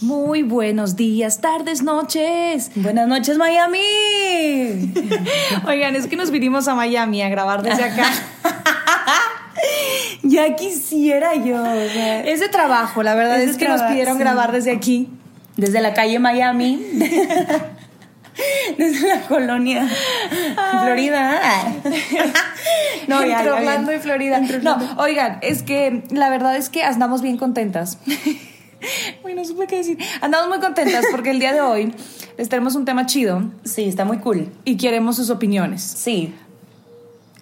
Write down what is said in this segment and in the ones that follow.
Muy buenos días, tardes, noches. Buenas noches, Miami. Oigan, es que nos vinimos a Miami a grabar desde acá. ya quisiera yo. es de trabajo, la verdad es, que nos pidieron grabar desde aquí. Desde la calle Miami. desde la colonia Florida. no, ya, Entre Orlando y Florida. No, oigan, es que la verdad es que andamos bien contentas. Uy, no supe qué decir. Andamos muy contentas porque el día de hoy les tenemos un tema chido. Sí, está muy cool. Y queremos sus opiniones. Sí.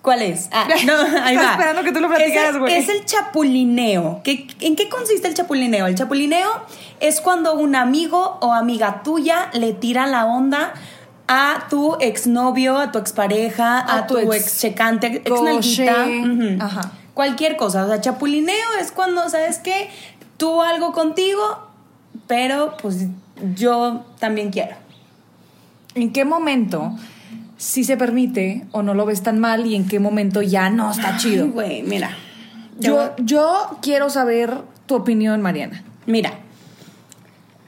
¿Cuál es? Ah, no, ahí va. esperando que tú lo platicaras, güey. Es, el chapulineo. ¿En qué consiste el chapulineo? El chapulineo es cuando un amigo o amiga tuya le tira la onda a tu exnovio, a tu expareja, a, a tu, ex, checante, ex Ajá. Cualquier cosa. O sea, chapulineo es cuando, ¿sabes qué? Tú algo contigo, pero pues yo también quiero. ¿En qué momento si se permite o no lo ves tan mal y en qué momento ya no está chido? Güey, mira. Yo, yo quiero saber tu opinión, Mariana. Mira,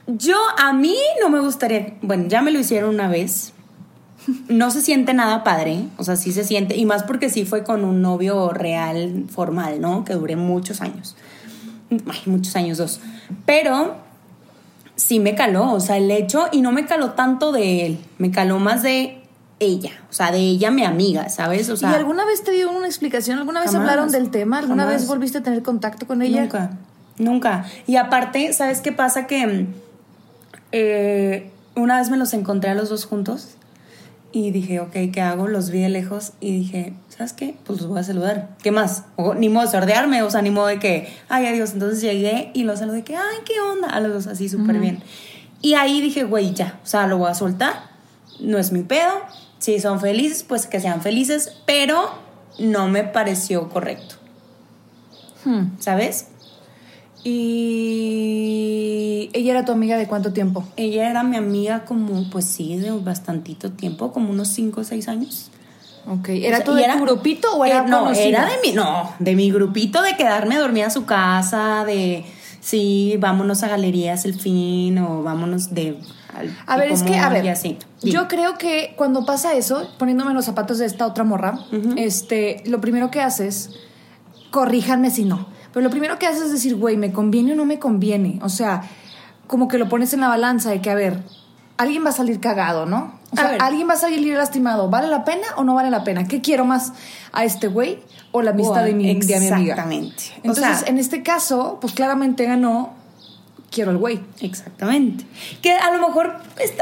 yo a mí no me gustaría, bueno, ya me lo hicieron una vez. No se siente nada padre, o sea, sí se siente, y más porque sí fue con un novio real, formal, ¿no? Que duré muchos años ay, muchos años, dos. Pero sí me caló, o sea, el hecho, y no me caló tanto de él, me caló más de ella, o sea, de ella mi amiga, ¿sabes? O sea, ¿Y alguna vez te dio una explicación? ¿Alguna vez hablaron del tema? ¿Alguna vez volviste a tener contacto con ella? Nunca, nunca. Y aparte, ¿sabes qué pasa? Que eh, una vez me los encontré a los dos juntos y dije, ok, ¿qué hago? Los vi de lejos y dije, ¿sabes qué? Pues los voy a saludar. ¿Qué más? O, ni modo de sordearme, o sea, ni modo de que, ay, adiós. Entonces llegué y los saludé, que, ay, ¿qué onda? A los dos así súper bien. Y ahí dije, güey, ya, o sea, lo voy a soltar. No es mi pedo. Si son felices, pues que sean felices, pero no me pareció correcto. Hmm. ¿Sabes? ¿Y ella era tu amiga de cuánto tiempo? Ella era mi amiga como, pues sí, de bastantito tiempo, como unos 5 o 6 años. Ok, ¿era tu grupito o era eh, No, era de mi, no, de mi grupito de quedarme dormida a su casa, de sí, vámonos a galerías el fin o vámonos de... a ver, es que, a ver, yo creo que cuando pasa eso, poniéndome los zapatos de esta otra morra, este, lo primero que haces, corríjanme si no, pero lo primero que haces es decir, güey, ¿me conviene o no me conviene? O sea, como que lo pones en la balanza de que, a ver, alguien va a salir cagado, ¿no? O sea, alguien va a salir lastimado. ¿Vale la pena o no vale la pena? ¿Qué quiero más? ¿A este güey o la amistad de, mi, de mi amiga? Exactamente. Entonces, en este caso, pues claramente ganó quiero al güey. Exactamente. Que a lo mejor,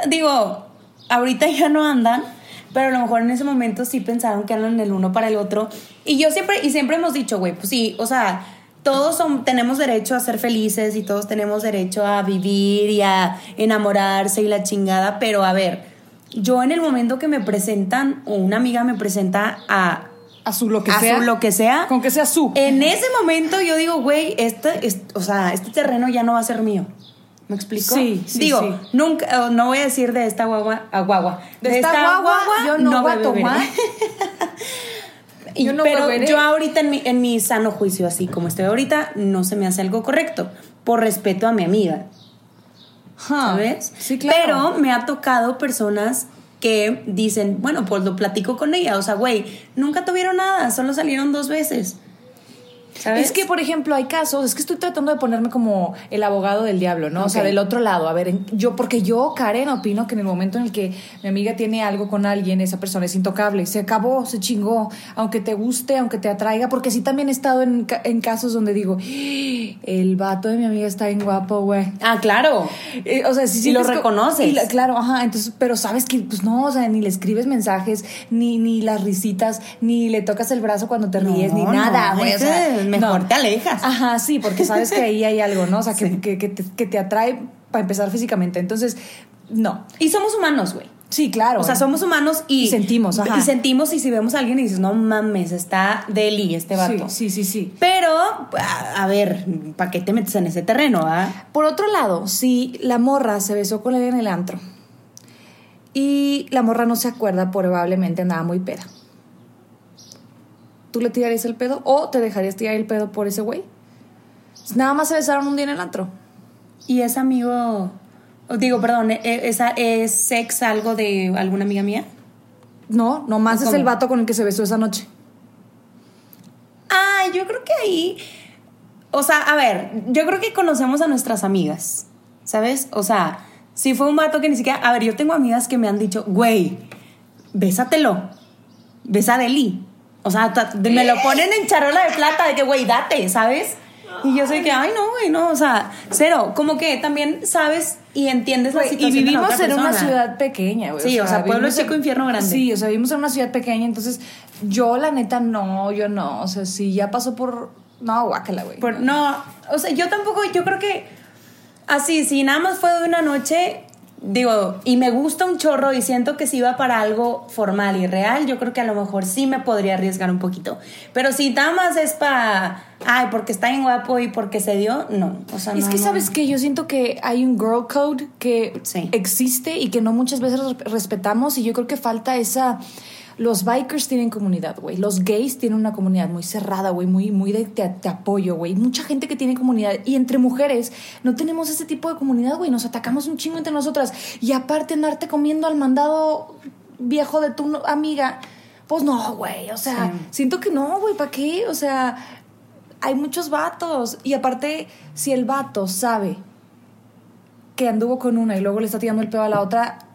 digo, ahorita ya no andan, pero a lo mejor en ese momento sí pensaron que andan el uno para el otro. Y yo siempre, y siempre hemos dicho, güey, pues sí, o sea todos tenemos derecho a ser felices y todos tenemos derecho a vivir y a enamorarse y la chingada, pero a ver, yo en el momento que me presentan o una amiga me presenta a a su lo que sea. Su lo que sea. Con que sea su. En ese momento yo digo, güey, este, o sea, este terreno ya no va a ser mío. ¿Me explico? Sí, sí Digo, nunca, no voy a decir de esta guagua a guagua. De, esta, guagua, yo no, voy a tomar. pero yo ahorita en mi, en mi sano juicio, así como estoy ahorita, no se me hace algo correcto, por respeto a mi amiga. ¿Sabes? Sí, claro. Pero me ha tocado personas que dicen, bueno, pues lo platico con ella. O sea, güey, nunca tuvieron nada, solo salieron dos veces. Es que, por ejemplo, hay casos, es que estoy tratando de ponerme como el abogado del diablo, ¿no? O sea, del otro lado. A ver, yo, porque yo, Karen, opino que en el momento en el que mi amiga tiene algo con alguien, esa persona es intocable. Se acabó, se chingó. Aunque te guste, aunque te atraiga, porque sí también he estado en, casos donde digo, el vato de mi amiga está bien guapo, güey. Ah, claro. Eh, o sea, sí, sí. Y lo reconoces. claro, ajá. Entonces, pero sabes que, pues no, o sea, ni le escribes mensajes, ni, ni las risitas, ni le tocas el brazo cuando te ríes, ni nada, güey. o sea, mejor te alejas. Ajá, sí, porque sabes que ahí hay algo, ¿no? O sea, que, que, que, te, que te atrae para empezar físicamente. Entonces, no. Y somos humanos, güey. Sí, claro. O sea, somos humanos y, sentimos, ajá. Y sentimos y si vemos a alguien y dices, no mames, está deli este vato. Sí, sí, sí, Pero, a, ver, ¿para qué te metes en ese terreno, ah? Por otro lado, si la morra se besó con él en el antro y la morra no se acuerda, probablemente nada muy peda. ¿Tú le tirarías el pedo o te dejarías tirar el pedo por ese güey? Nada más se besaron un día en el antro. ¿Y es amigo, digo, perdón, ¿e, e, ¿es, es sex algo de alguna amiga mía? No, nomás es el vato con el que se besó esa noche. Ah, yo creo que ahí. O sea, a ver, yo creo que conocemos a nuestras amigas, ¿sabes? O sea, si fue un vato que ni siquiera. A ver, yo tengo amigas que me han dicho, güey, bésatelo, besa de Lee. O sea, me lo ponen en charola de plata de que, güey, date, ¿sabes? Y yo sé que, ay, no, güey, no, o sea, cero. Como que también sabes y entiendes la situación. Y vivimos en una ciudad pequeña, güey. Sí, o sea, pueblo chico, infierno grande. Sí, o sea, vivimos en una ciudad pequeña, entonces yo, la neta, no, yo no. O sea, si ya pasó por. No, guácala, güey. no, o sea, yo tampoco, yo creo que. Así, si nada más fue de una noche, digo, y me gusta un chorro y siento que si va para algo formal y real, yo creo que a lo mejor sí me podría arriesgar un poquito. Pero si nada más es para, ay, porque está bien guapo y porque se dio, no. O sea, es que, ¿sabes que Yo siento que hay un girl code que existe y que no muchas veces respetamos y yo creo que falta esa los bikers tienen comunidad, güey. Los gays tienen una comunidad muy cerrada, güey, muy, muy de te, apoyo, güey. Mucha gente que tiene comunidad. Y entre mujeres no tenemos ese tipo de comunidad, güey. Nos atacamos un chingo entre nosotras. Y aparte andarte comiendo al mandado viejo de tu amiga. Pues no, güey. O sea, siento que no, güey. ¿Para qué? O sea, hay muchos vatos. Y aparte, si el vato sabe que anduvo con una y luego le está tirando el pedo a la otra,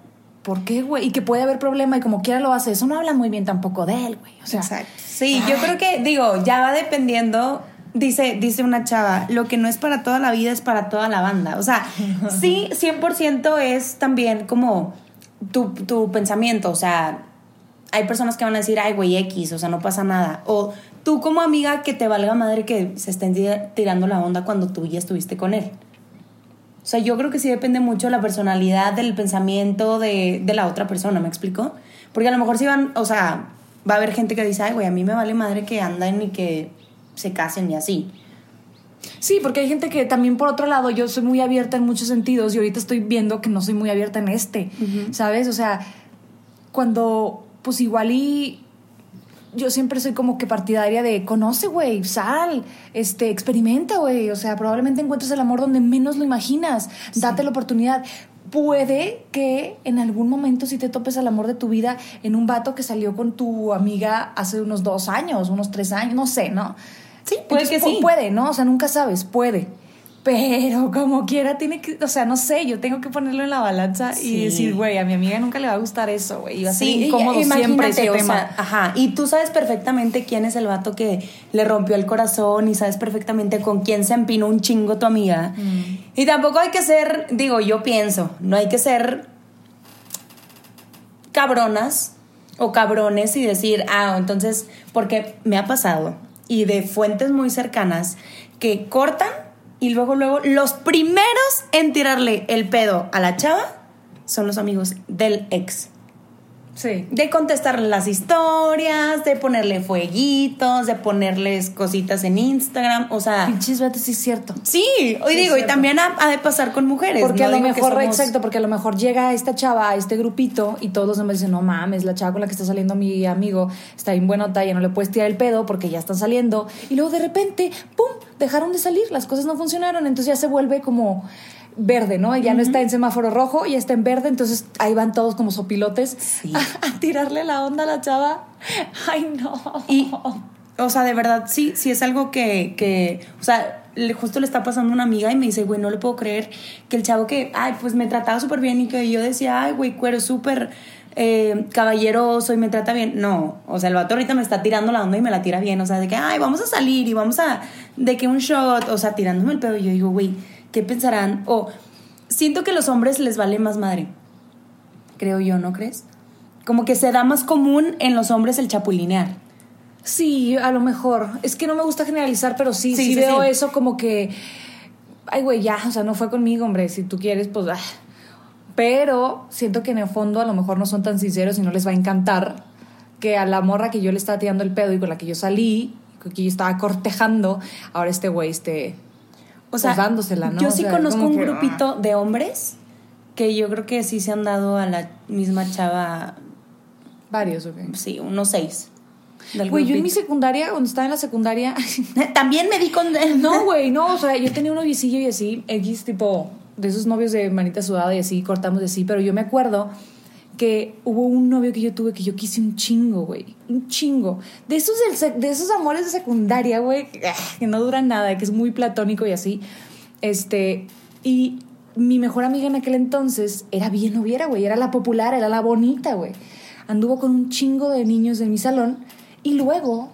¿por qué, güey? Y que puede haber problema y como quiera lo hace. Eso no habla muy bien tampoco de él, güey. O sea, Exacto. Sí, yo creo que, digo, ya va dependiendo. Dice, dice una chava, lo que no es para toda la vida es para toda la banda. O sea, sí, 100% es también como tu, tu pensamiento. O sea, hay personas que van a decir, ay, güey, X, o sea, no pasa nada. O tú como amiga que te valga madre que se estén tirando la onda cuando tú ya estuviste con él. O sea, yo creo que sí depende mucho de la personalidad, del pensamiento de, la otra persona, ¿me explico? Porque a lo mejor sí van, o sea, va a haber gente que dice, ay, güey, a mí me vale madre que anden y que se casen y así. Sí, porque hay gente que también por otro lado yo soy muy abierta en muchos sentidos y ahorita estoy viendo que no soy muy abierta en este, ¿sabes? O sea, cuando pues igual y yo siempre soy como que partidaria de conoce, güey, sal, este, experimenta, güey. O sea, probablemente encuentres el amor donde menos lo imaginas. Date la oportunidad. Puede que en algún momento si te topes al amor de tu vida en un vato que salió con tu amiga hace unos dos años, unos tres años, no sé, ¿no? Sí, puede que sí. Puede, ¿no? O sea, nunca sabes, puede. Pero como quiera tiene que, o sea, no sé, yo tengo que ponerlo en la balanza y decir, güey, a mi amiga nunca le va a gustar eso, güey. Y va a ser incómodo siempre ese tema. ajá, y tú sabes perfectamente quién es el vato que le rompió el corazón y sabes perfectamente con quién se empinó un chingo tu amiga. Mm. Y tampoco hay que ser, digo, yo pienso, no hay que ser cabronas o cabrones y decir, ah, entonces, porque me ha pasado y de fuentes muy cercanas que cortan y luego, luego, los primeros en tirarle el pedo a la chava son los amigos del ex. Sí. De contestarle las historias, de ponerle fueguitos, de ponerles cositas en Instagram, o sea... Pinches vatos, sí es cierto. Sí, hoy digo, y también ha, de pasar con mujeres. Porque a lo mejor, exacto, porque a lo mejor llega esta chava a este grupito y todos los demás dicen, no mames, la chava con la que está saliendo mi amigo está bien buena talla, no le puedes tirar el pedo porque ya están saliendo. Y luego de repente, ¡pum!, dejaron de salir, las cosas no funcionaron, entonces ya se vuelve como verde, ¿no? Ya no está en semáforo rojo, ya está en verde, entonces ahí van todos como sopilotes a, tirarle la onda a la chava. Ay, no. Y o sea, de verdad, sí, sí es algo que, que o sea, justo le está pasando a una amiga y me dice, güey, no le puedo creer que el chavo que, ay, pues me trataba súper bien y que yo decía, ay, güey, cuero súper eh, caballeroso y me trata bien. No, o sea, el vato ahorita me está tirando la onda y me la tira bien, o sea, de que, ay, vamos a salir y vamos a, de que un shot, o sea, tirándome el pedo. Y yo digo, güey, ¿qué pensarán? O siento que a los hombres les vale más madre, creo yo, ¿no crees? Como que se da más común en los hombres el chapulinear. Sí, a lo mejor. Es que no me gusta generalizar, pero sí, sí, veo eso como que. Ay, güey, ya, o sea, no fue conmigo, hombre. Si tú quieres, pues. Ah. Pero siento que en el fondo a lo mejor no son tan sinceros y no les va a encantar que a la morra que yo le estaba tirando el pedo y con la que yo salí, que yo estaba cortejando, ahora este güey esté. O sea, pues, dándosela, ¿no? Yo sí conozco un grupito ah. de hombres que yo creo que sí se han dado a la misma chava. Varios, ok. Sí, unos seis. Güey, yo en mi secundaria, cuando estaba en la secundaria. También me di con. no, güey, no. O sea, yo tenía un noviecillo y así, X, tipo, de esos novios de manita sudada y así, cortamos de así. Pero yo me acuerdo que hubo un novio que yo tuve que yo quise un chingo, güey. Un chingo. De esos, de esos amores de secundaria, güey, que no duran nada, que es muy platónico y así. Este. Y mi mejor amiga en aquel entonces era bien noviera, güey. Era la popular, era la bonita, güey. Anduvo con un chingo de niños de mi salón y luego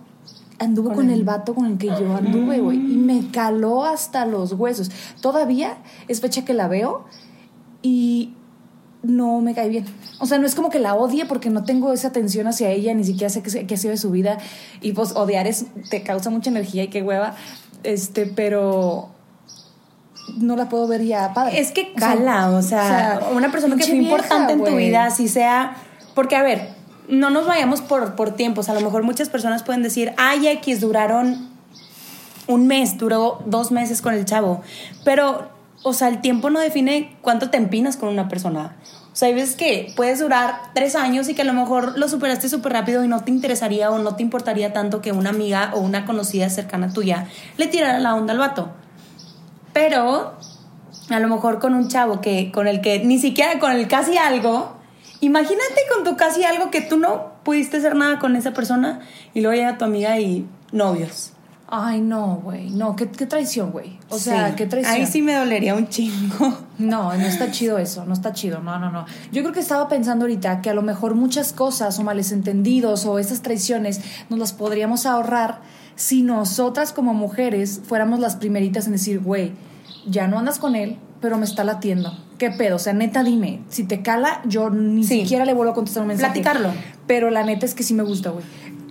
anduvo con, el... vato con el que yo anduve, güey. Y me caló hasta los huesos. Todavía es fecha que la veo y no me cae bien. O sea, no es como que la odie porque no tengo esa atención hacia ella, ni siquiera sé qué, qué ha sido de su vida. Y pues odiar es, te causa mucha energía y qué hueva. Este, pero no la puedo ver ya padre. Es que cala, o sea, una persona que fue importante en tu vida, así sea. Porque, a ver, no nos vayamos por, por tiempos. A lo mejor muchas personas pueden decir, ay, X duraron un mes, duró dos meses con el chavo. Pero, o sea, el tiempo no define cuánto te empinas con una persona. O sea, hay veces que puedes durar tres años y que a lo mejor lo superaste súper rápido y no te interesaría o no te importaría tanto que una amiga o una conocida cercana tuya le tirara la onda al vato. Pero a lo mejor con un chavo que con el que ni siquiera con el casi algo Imagínate con tu casi algo que tú no pudiste hacer nada con esa persona y luego llega tu amiga y novios. Ay, no, güey. No, qué, traición, güey. O sea, qué traición. Ahí sí me dolería un chingo. No, no está chido eso. No está chido. No, no, no. Yo creo que estaba pensando ahorita que a lo mejor muchas cosas o malentendidos o esas traiciones nos las podríamos ahorrar si nosotras como mujeres fuéramos las primeritas en decir, güey, ya no andas con él, pero me está latiendo. ¿Qué pedo? O sea, neta, dime. Si te cala, yo ni siquiera le vuelvo a contestar un mensaje. Platicarlo. Pero la neta es que sí me gusta, güey.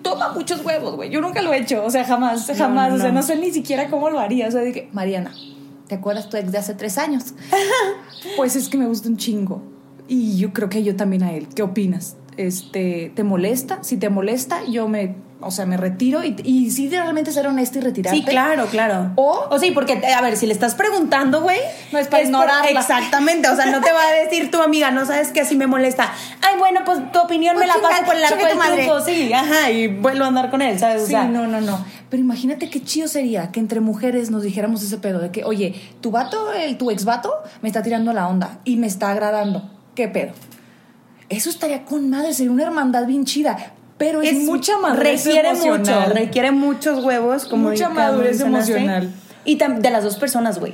Toma muchos huevos, güey. Yo nunca lo he hecho. O sea, jamás, jamás. O sea, no sé ni siquiera cómo lo haría. O sea, dije, Mariana, ¿te acuerdas tu ex de hace tres años? pues es que me gusta un chingo. Y yo creo que yo también a él. ¿Qué opinas? Este, ¿Te molesta? Si te molesta, yo me o sea, me retiro y, y sí realmente ser honesta y retirarte. Sí, claro, claro. O, o sí, porque, a ver, si le estás preguntando, güey. No es para ignorarla. exactamente, o sea, no te va a decir tu amiga, no sabes que así me molesta. Ay, bueno, pues tu opinión me pues la paso por el arco del triunfo. Sí, ajá, y vuelvo a andar con él, ¿sabes? Sí, no, no, no. Pero imagínate qué chido sería que entre mujeres nos dijéramos ese pedo de que, oye, tu vato, el, tu ex vato, me está tirando la onda y me está agradando. ¿Qué pedo? Eso estaría con madre, sería una hermandad bien chida pero es, mucha madurez requiere emocional. Mucho, requiere muchos huevos, como Mucha madurez emocional. Y de las dos personas, güey.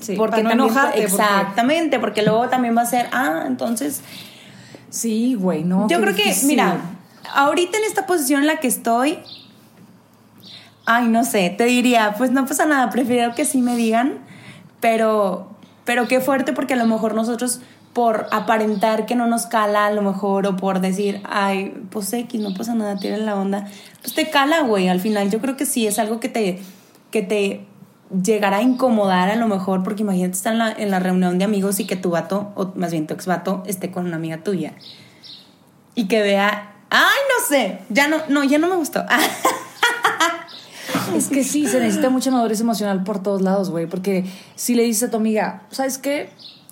Sí, porque no enojarte. Exactamente, porque... luego también va a ser, ah, entonces. Sí, güey, no. Yo creo que, mira, ahorita en esta posición en la que estoy, ay, no sé, te diría, pues no pasa nada, prefiero que sí me digan, pero, pero qué fuerte porque a lo mejor nosotros por aparentar que no nos cala a lo mejor o por decir, ay, pues X, no pasa nada, tiene la onda, pues te cala, güey, al final yo creo que sí es algo que te, que te llegará a incomodar a lo mejor, porque imagínate estar en la, en la reunión de amigos y que tu vato, o más bien tu ex vato, esté con una amiga tuya y que vea, ay, no sé, ya no, no, ya no me gustó. Es que sí, se necesita mucha madurez emocional por todos lados, güey. Porque si le dices a tu amiga, ¿sabes qué?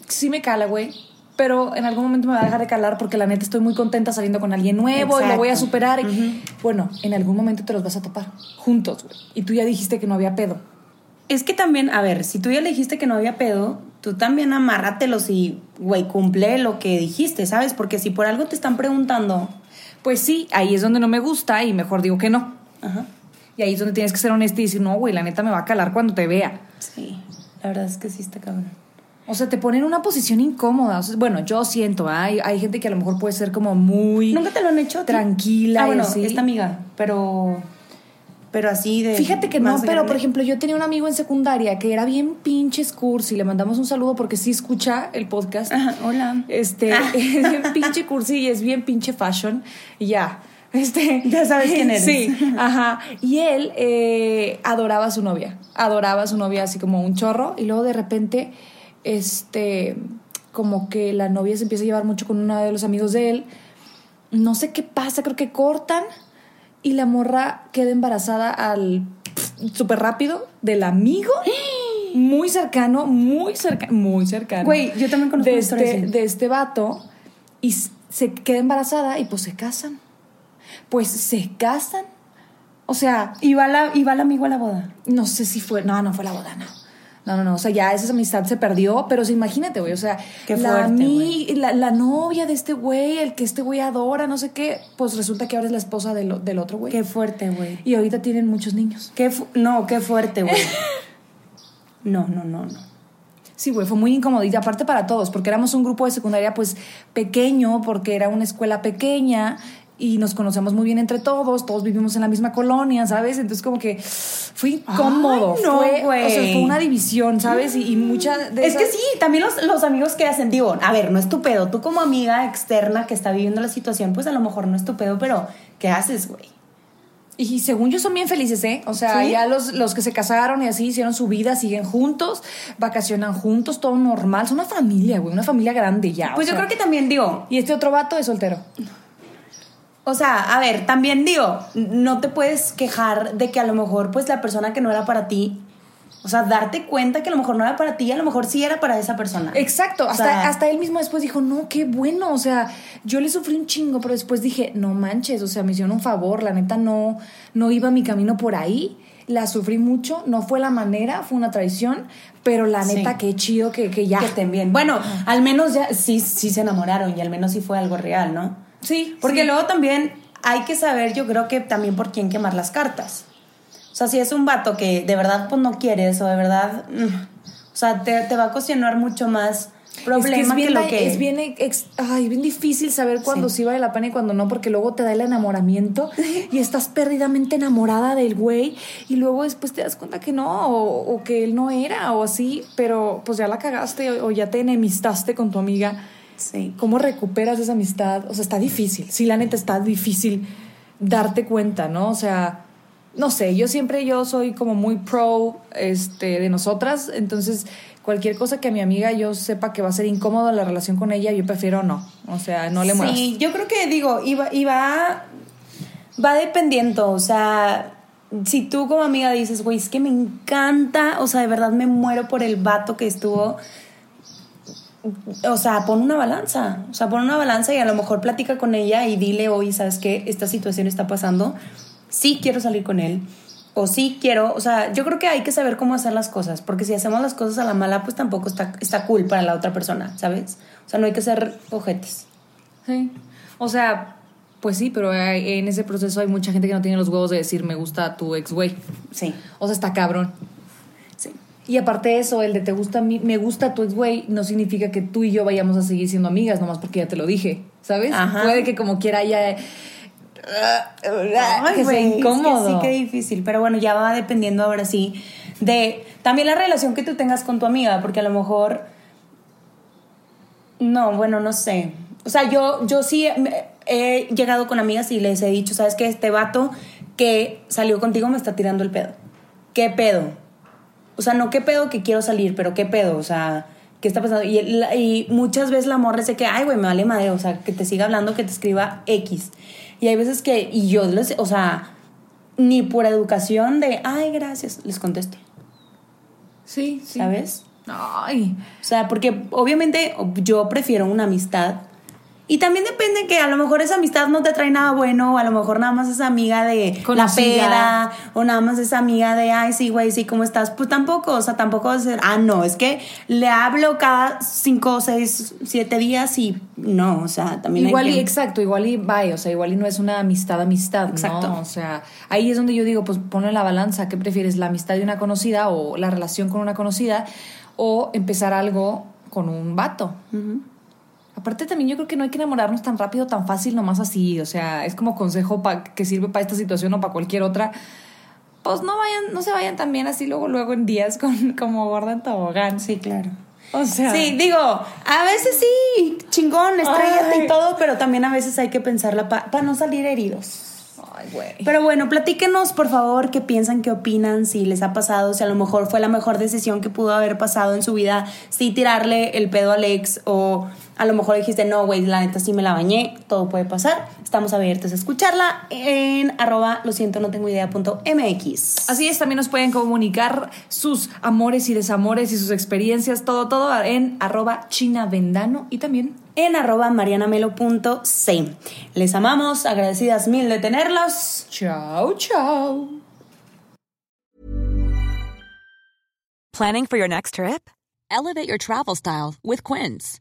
Sí me cala, güey pero en algún momento me va a dejar de calar porque la neta estoy muy contenta saliendo con alguien nuevo y lo voy a superar. Bueno, en algún momento te los vas a topar juntos, güey. Y tú ya dijiste que no había pedo. Es que también, a ver, si tú ya le dijiste que no había pedo, tú también amárratelos y, güey, cumple lo que dijiste, ¿sabes? Porque si por algo te están preguntando. Pues sí, ahí es donde no me gusta y mejor digo que no. Ajá. Y ahí es donde tienes que ser honesta y decir, no, güey, la neta me va a calar cuando te vea. Sí, la verdad es que sí está cabrón. O sea, te pone en una posición incómoda. bueno, yo siento, hay, hay gente que a lo mejor puede ser como muy... ¿Nunca te lo han hecho? Tranquila. Ah, bueno, esta amiga, pero... Pero así de... Fíjate que no, pero por ejemplo, yo tenía un amigo en secundaria que era bien pinche cursi. Le mandamos un saludo porque sí escucha el podcast. hola. Este, es bien pinche cursi y es bien pinche fashion. Y ya. Este, ya sabes quién eres. Sí, ajá. Y él eh, adoraba a su novia. Adoraba a su novia así como un chorro. Y luego de repente, este, como que la novia se empieza a llevar mucho con uno de los amigos de él. No sé qué pasa, creo que cortan y la morra queda embarazada al súper rápido del amigo. Muy cercano, muy cercano, muy cercano. Güey, yo también conozco de este, de este vato y se queda embarazada y pues se casan. Pues se casan. O sea. ¿Y va, la, ¿Y va el amigo a la boda? No sé si fue. No, no fue la boda, no. No, no, no, o sea, ya esa amistad se perdió, pero imagínate, güey, o sea, qué fuerte, la, la, novia de este güey, el que este güey adora, no sé qué, pues resulta que ahora es la esposa del, del otro güey. Qué fuerte, güey. Y ahorita tienen muchos niños. Qué no, qué fuerte, güey. no, no, no, no. Sí, güey, fue muy incómodo. Y aparte para todos, porque éramos un grupo de secundaria, pues, pequeño, porque era una escuela pequeña y nos conocemos muy bien entre todos, todos vivimos en la misma colonia, ¿sabes? Entonces como que fue incómodo, no, fue, o sea, fue una división, ¿sabes? Y, y mucha de Es que sí, también los, los, amigos que hacen, digo, a ver, no es tu pedo, tú como amiga externa que está viviendo la situación, pues a lo mejor no es tu pedo, pero ¿qué haces, güey? Y según yo son bien felices, ¿eh? O sea, ya los, los que se casaron y así hicieron su vida, siguen juntos, vacacionan juntos, todo normal. Son una familia, güey, una familia grande ya. Pues yo creo que también, digo. Y este otro vato es soltero. O sea, a ver, también digo, no te puedes quejar de que a lo mejor pues la persona que no era para ti, o sea, darte cuenta que a lo mejor no era para ti, a lo mejor sí era para esa persona. Exacto, hasta, hasta él mismo después dijo, no, qué bueno, o sea, yo le sufrí un chingo, pero después dije, no manches, o sea, me hicieron un favor, la neta no, no iba mi camino por ahí, la sufrí mucho, no fue la manera, fue una traición, pero la neta, qué chido que, que ya. Que estén bien. Bueno, al menos ya sí, sí se enamoraron y al menos sí fue algo real, ¿no? Sí. Porque luego también hay que saber, yo creo que también por quién quemar las cartas. O sea, si es un vato que de verdad pues no quieres o de verdad, mm, o sea, te, va a cuestionar mucho más problema que, lo que es bien ay, bien difícil saber cuándo sí. vale la pena y cuándo no porque luego te da el enamoramiento y estás perdidamente enamorada del güey y luego después te das cuenta que no o, o, que él no era o así pero pues ya la cagaste o ya te enemistaste con tu amiga Sí. ¿Cómo recuperas esa amistad? O sea, está difícil. Sí, la neta está difícil darte cuenta, ¿no? O sea, no sé, yo siempre yo soy como muy pro este, de nosotras, entonces cualquier cosa que a mi amiga yo sepa que va a ser incómoda la relación con ella, yo prefiero no. O sea, no le muevas. Sí, yo creo que digo, y va, va dependiendo, o sea, si tú como amiga dices, güey, es que me encanta, o sea, de verdad me muero por el vato que estuvo o sea, pon una balanza, o sea, pon una balanza y a lo mejor platica con ella y dile, oye, ¿sabes qué? Esta situación está pasando, sí quiero salir con él, o sí quiero, o sea, yo creo que hay que saber cómo hacer las cosas, porque si hacemos las cosas a la mala, pues tampoco está, está cool para la otra persona, ¿sabes? O sea, no hay que ser ojetes. Sí, o sea, pues sí, pero en ese proceso hay mucha gente que no tiene los huevos de decir, me gusta tu ex güey. Sí. O sea, está cabrón. Y aparte de eso, el de te gusta mí, me gusta tu ex güey, no significa que tú y yo vayamos a seguir siendo amigas, nomás porque ya te lo dije, ¿sabes? Puede que como quiera ya... que sea incómodo. sí, qué difícil. Pero bueno, ya va dependiendo ahora sí de también la relación que tú tengas con tu amiga, porque a lo mejor. No, bueno, no sé. O sea, yo, yo sí he llegado con amigas y les he dicho, ¿sabes qué? Este vato que salió contigo me está tirando el pedo. ¿Qué pedo? O sea, no qué pedo que quiero salir, pero qué pedo, o sea, ¿qué está pasando? Y, y muchas veces la morra dice que, ay, güey, me vale madre, o sea, que te siga hablando, que te escriba X. Y hay veces que, y yo les, o sea, ni por educación de, ay, gracias, les contesto. Sí, sí. ¿Sabes? Ay. O sea, porque obviamente yo prefiero una amistad Y también depende que a lo mejor esa amistad no te trae nada bueno, o a lo mejor nada más es amiga de la peda, o nada más es amiga de, ay, sí, güey, sí, ¿cómo estás? Pues tampoco, o sea, tampoco ser, ah, no, es que le hablo cada cinco, seis, siete días y no, o sea, también igual hay y exacto, igual y bye, o sea, igual y no es una amistad, amistad, exacto. ¿no? O sea, ahí es donde yo digo, pues pone la balanza, ¿qué prefieres, la amistad de una conocida o la relación con una conocida o empezar algo con un vato? Aparte también yo creo que no hay que enamorarnos tan rápido, tan fácil, nomás así. O sea, es como consejo que sirve para esta situación o para cualquier otra. Pues no vayan, no se vayan también así luego, luego en días con, como gorda en tobogán. Sí, claro. O sea. Sí, digo, a veces sí, chingón, estrellate y todo, pero también a veces hay que pensarla para no salir heridos. Pero bueno, platíquenos por favor qué piensan, qué opinan, si les ha pasado, si a lo mejor fue la mejor decisión que pudo haber pasado en su vida, si tirarle el pedo al ex o a lo mejor dijiste, no, güey, la neta sí me la bañé, todo puede pasar. Estamos abiertos a escucharla en arroba lo siento, no tengo idea punto mx. Así es, también nos pueden comunicar sus amores y desamores y sus experiencias, todo, todo en arroba chinavendano y también en arroba marianamelo.c. Les amamos, agradecidas mil de tenerlos. Chao, chao. Planning for your next trip? Elevate your travel style with Quince.